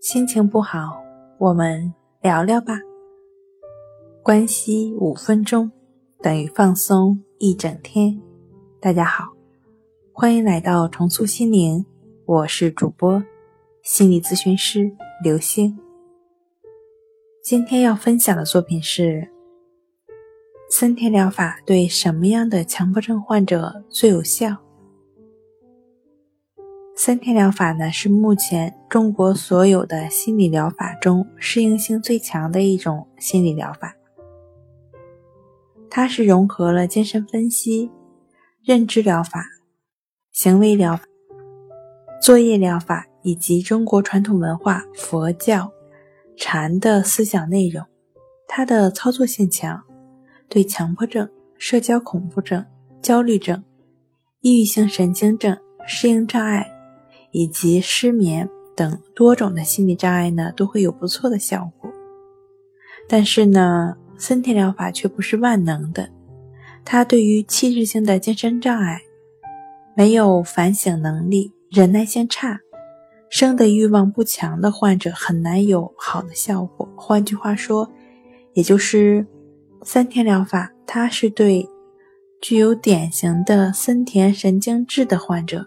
心情不好，我们聊聊吧。关系五分钟等于放松一整天。大家好，欢迎来到重塑心灵，我是主播心理咨询师刘星。今天要分享的作品是森田疗法对什么样的强迫症患者最有效？三天疗法呢，是目前中国所有的心理疗法中适应性最强的一种心理疗法。它是融合了精神分析、认知疗法、行为疗法、作业疗法以及中国传统文化佛教禅的思想内容。它的操作性强，对强迫症、社交恐怖症、焦虑症、抑郁性神经症、适应障碍。以及失眠等多种的心理障碍呢，都会有不错的效果。但是呢，森田疗法却不是万能的，它对于器质性的精神障碍、没有反省能力、忍耐性差、生的欲望不强的患者很难有好的效果。换句话说，也就是森田疗法，它是对具有典型的森田神经质的患者。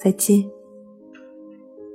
再见。